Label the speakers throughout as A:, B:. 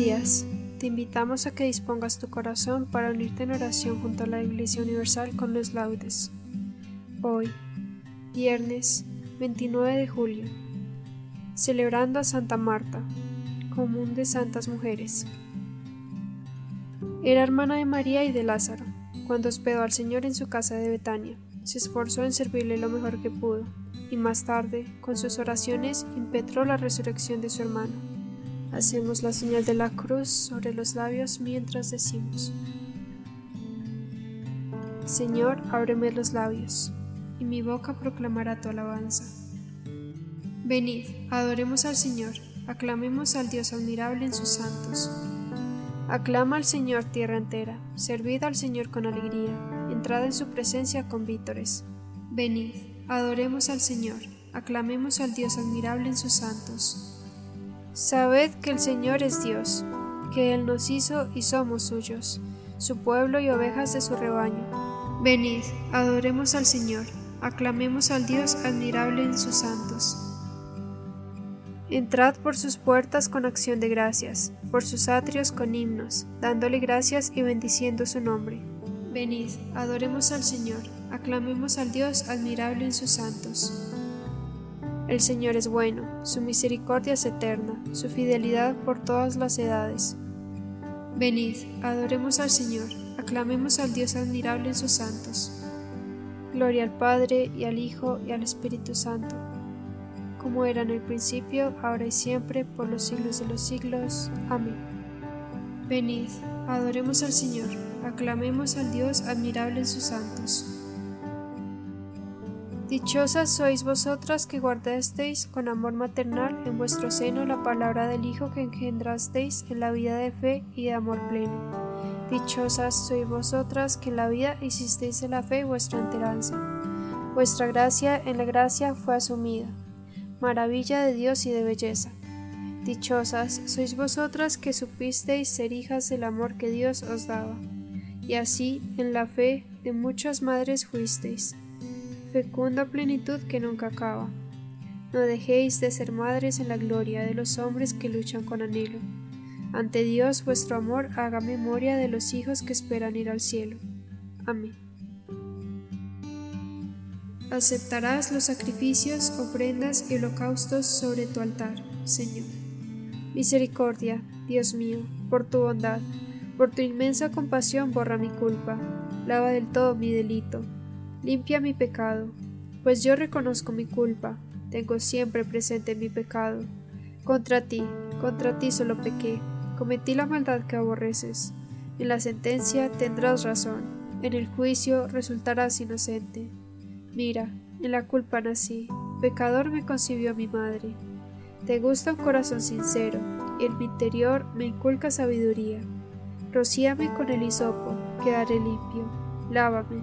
A: Días. Te invitamos a que dispongas tu corazón para unirte en oración junto a la Iglesia Universal con los laudes. Hoy, viernes 29 de julio, celebrando a Santa Marta, común de santas mujeres. Era hermana de María y de Lázaro. Cuando hospedó al Señor en su casa de Betania, se esforzó en servirle lo mejor que pudo, y más tarde, con sus oraciones, impetró la resurrección de su hermano. Hacemos la señal de la cruz sobre los labios mientras decimos, Señor, ábreme los labios, y mi boca proclamará tu alabanza. Venid, adoremos al Señor, aclamemos al Dios admirable en sus santos. Aclama al Señor tierra entera, servid al Señor con alegría, entrad en su presencia con vítores. Venid, adoremos al Señor, aclamemos al Dios admirable en sus santos. Sabed que el Señor es Dios, que Él nos hizo y somos suyos, su pueblo y ovejas de su rebaño. Venid, adoremos al Señor, aclamemos al Dios admirable en sus santos. Entrad por sus puertas con acción de gracias, por sus atrios con himnos, dándole gracias y bendiciendo su nombre. Venid, adoremos al Señor, aclamemos al Dios admirable en sus santos. El Señor es bueno, su misericordia es eterna, su fidelidad por todas las edades. Venid, adoremos al Señor, aclamemos al Dios admirable en sus santos. Gloria al Padre, y al Hijo, y al Espíritu Santo, como era en el principio, ahora y siempre, por los siglos de los siglos. Amén. Venid, adoremos al Señor, aclamemos al Dios admirable en sus santos. Dichosas sois vosotras que guardasteis con amor maternal en vuestro seno la palabra del Hijo que engendrasteis en la vida de fe y de amor pleno. Dichosas sois vosotras que en la vida hicisteis de la fe vuestra enteranza. Vuestra gracia en la gracia fue asumida. Maravilla de Dios y de belleza. Dichosas sois vosotras que supisteis ser hijas del amor que Dios os daba. Y así, en la fe de muchas madres fuisteis fecunda plenitud que nunca acaba. No dejéis de ser madres en la gloria de los hombres que luchan con anhelo. Ante Dios vuestro amor haga memoria de los hijos que esperan ir al cielo. Amén. Aceptarás los sacrificios, ofrendas y holocaustos sobre tu altar, Señor. Misericordia, Dios mío, por tu bondad, por tu inmensa compasión borra mi culpa, lava del todo mi delito limpia mi pecado, pues yo reconozco mi culpa, tengo siempre presente mi pecado. Contra ti, contra ti solo pequé, cometí la maldad que aborreces. En la sentencia tendrás razón, en el juicio resultarás inocente. Mira, en la culpa nací, pecador me concibió mi madre. Te gusta un corazón sincero, y en mi interior me inculca sabiduría. Rocíame con el hisopo, quedaré limpio. Lávame,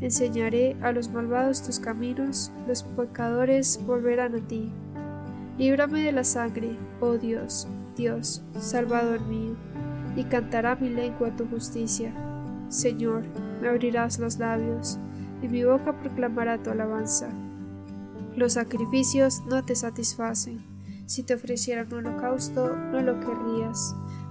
A: Enseñaré a los malvados tus caminos, los pecadores volverán a ti. Líbrame de la sangre, oh Dios, Dios, Salvador mío, y cantará mi lengua tu justicia. Señor, me abrirás los labios, y mi boca proclamará tu alabanza. Los sacrificios no te satisfacen. Si te ofrecieran un holocausto, no lo querrías.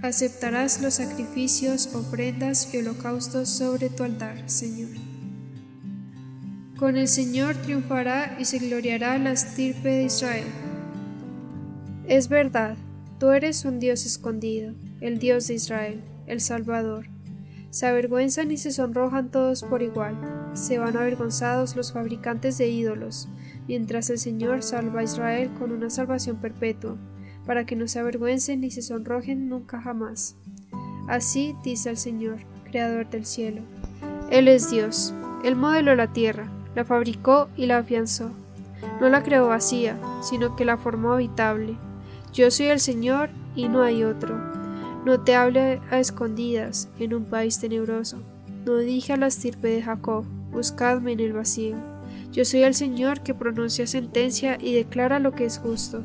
A: Aceptarás los sacrificios, ofrendas y holocaustos sobre tu altar, Señor. Con el Señor triunfará y se gloriará la estirpe de Israel. Es verdad, tú eres un Dios escondido, el Dios de Israel, el Salvador. Se avergüenzan y se sonrojan todos por igual, se van avergonzados los fabricantes de ídolos, mientras el Señor salva a Israel con una salvación perpetua para que no se avergüencen ni se sonrojen nunca jamás. Así dice el Señor, Creador del cielo. Él es Dios, Él modeló la tierra, la fabricó y la afianzó. No la creó vacía, sino que la formó habitable. Yo soy el Señor y no hay otro. No te hable a escondidas en un país tenebroso. No dije a la estirpe de Jacob, buscadme en el vacío. Yo soy el Señor que pronuncia sentencia y declara lo que es justo.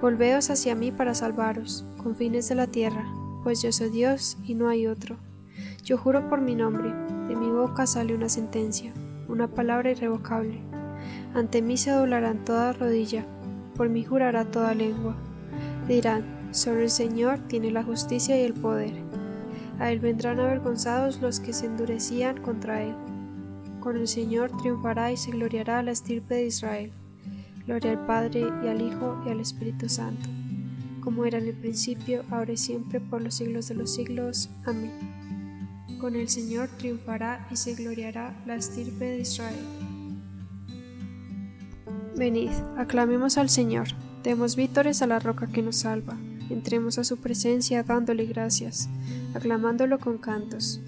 A: Volveos hacia mí para salvaros, con fines de la tierra, pues yo soy Dios y no hay otro. Yo juro por mi nombre, de mi boca sale una sentencia, una palabra irrevocable. Ante mí se doblarán toda rodilla, por mí jurará toda lengua. Dirán, sobre el Señor tiene la justicia y el poder. A él vendrán avergonzados los que se endurecían contra él. Con el Señor triunfará y se gloriará la estirpe de Israel. Gloria al Padre y al Hijo y al Espíritu Santo, como era en el principio, ahora y siempre, por los siglos de los siglos. Amén. Con el Señor triunfará y se gloriará la estirpe de Israel. Venid, aclamemos al Señor, demos vítores a la roca que nos salva, entremos a su presencia dándole gracias, aclamándolo con cantos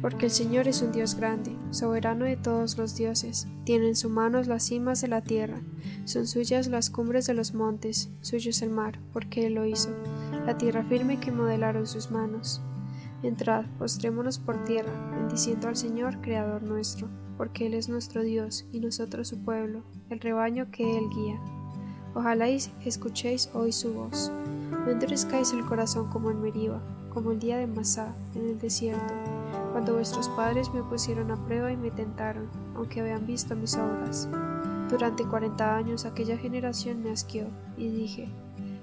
A: porque el Señor es un Dios grande, soberano de todos los dioses, tiene en su mano las cimas de la tierra, son suyas las cumbres de los montes, suyo es el mar, porque Él lo hizo, la tierra firme que modelaron sus manos. Entrad, postrémonos por tierra, bendiciendo al Señor, Creador nuestro, porque Él es nuestro Dios y nosotros su pueblo, el rebaño que Él guía. Ojalá escuchéis hoy su voz. No endurezcáis el corazón como en Meriba, como el día de Masá, en el desierto cuando vuestros padres me pusieron a prueba y me tentaron, aunque habían visto mis obras. Durante cuarenta años aquella generación me asqueó, y dije,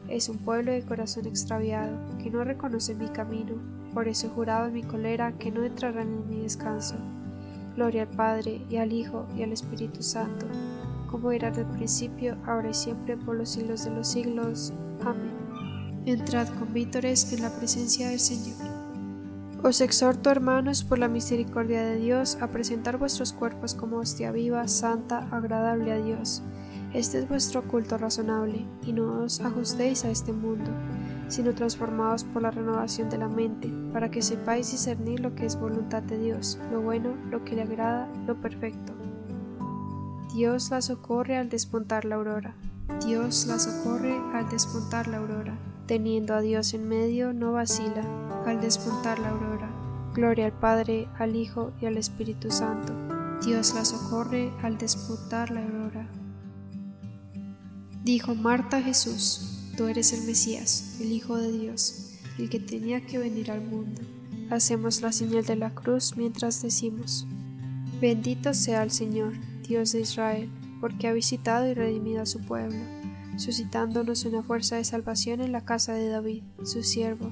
A: es un pueblo de corazón extraviado, que no reconoce mi camino, por eso he jurado en mi colera que no entrarán en mi descanso. Gloria al Padre, y al Hijo, y al Espíritu Santo, como era el principio, ahora y siempre, por los siglos de los siglos. Amén. Entrad con vítores en la presencia del Señor. Os exhorto, hermanos, por la misericordia de Dios, a presentar vuestros cuerpos como hostia viva, santa, agradable a Dios. Este es vuestro culto razonable, y no os ajustéis a este mundo, sino transformados por la renovación de la mente, para que sepáis discernir lo que es voluntad de Dios, lo bueno, lo que le agrada, lo perfecto. Dios la socorre al despuntar la aurora. Dios la socorre al despuntar la aurora. Teniendo a Dios en medio, no vacila al despuntar la aurora. Gloria al Padre, al Hijo y al Espíritu Santo. Dios la socorre al despuntar la aurora. Dijo Marta Jesús, tú eres el Mesías, el Hijo de Dios, el que tenía que venir al mundo. Hacemos la señal de la cruz mientras decimos, bendito sea el Señor, Dios de Israel, porque ha visitado y redimido a su pueblo, suscitándonos una fuerza de salvación en la casa de David, su siervo,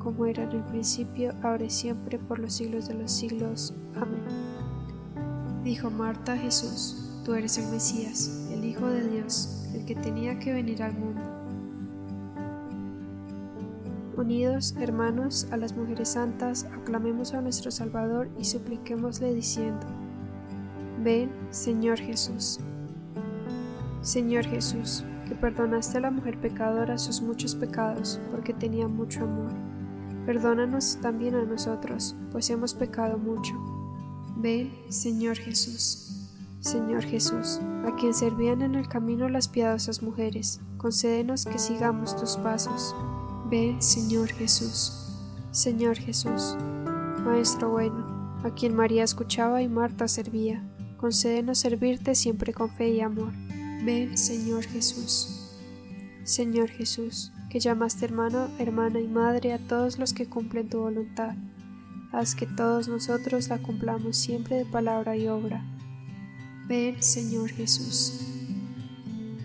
A: como era en el principio, ahora y siempre, por los siglos de los siglos. Amén. Dijo Marta a Jesús, tú eres el Mesías, el Hijo de Dios, el que tenía que venir al mundo. Unidos, hermanos, a las mujeres santas, aclamemos a nuestro Salvador y supliquémosle diciendo, Ven, Señor Jesús. Señor Jesús, que perdonaste a la mujer pecadora sus muchos pecados, porque tenía mucho amor. Perdónanos también a nosotros, pues hemos pecado mucho. Ven, Señor Jesús. Señor Jesús, a quien servían en el camino las piadosas mujeres, concédenos que sigamos tus pasos. Ven, Señor Jesús. Señor Jesús, Maestro bueno, a quien María escuchaba y Marta servía, concédenos servirte siempre con fe y amor. Ven, Señor Jesús. Señor Jesús, que llamaste hermano, hermana y madre a todos los que cumplen tu voluntad, haz que todos nosotros la cumplamos siempre de palabra y obra. Ven, Señor Jesús.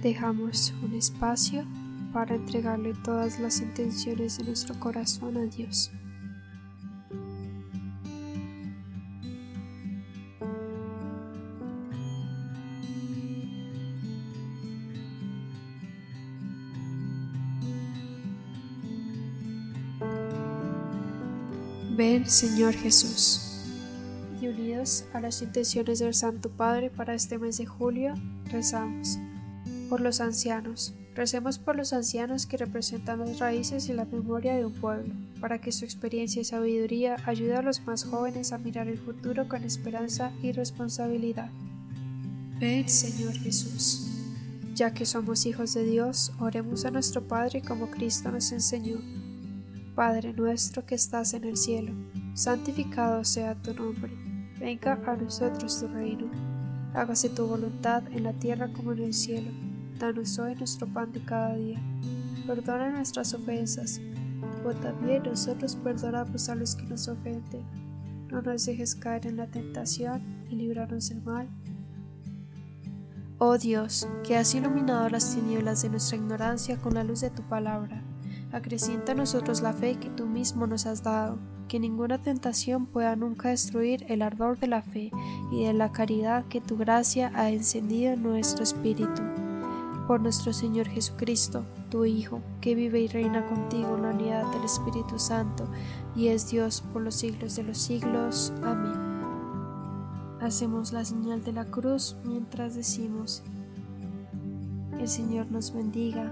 A: Dejamos un espacio para entregarle todas las intenciones de nuestro corazón a Dios. Señor Jesús. Y unidos a las intenciones del Santo Padre para este mes de julio, rezamos. Por los ancianos. Recemos por los ancianos que representan las raíces y la memoria de un pueblo, para que su experiencia y sabiduría ayude a los más jóvenes a mirar el futuro con esperanza y responsabilidad. Ven, Señor Jesús. Ya que somos hijos de Dios, oremos a nuestro Padre como Cristo nos enseñó. Padre nuestro que estás en el cielo, santificado sea tu nombre, venga a nosotros tu reino, hágase tu voluntad en la tierra como en el cielo. Danos hoy nuestro pan de cada día. Perdona nuestras ofensas, como también nosotros perdonamos a los que nos ofenden. No nos dejes caer en la tentación y líbranos del mal. Oh Dios, que has iluminado las tinieblas de nuestra ignorancia con la luz de tu palabra acrecienta a nosotros la fe que tú mismo nos has dado, que ninguna tentación pueda nunca destruir el ardor de la fe y de la caridad que tu gracia ha encendido en nuestro espíritu. Por nuestro Señor Jesucristo, tu Hijo, que vive y reina contigo en la unidad del Espíritu Santo, y es Dios por los siglos de los siglos. Amén. Hacemos la señal de la cruz mientras decimos, el Señor nos bendiga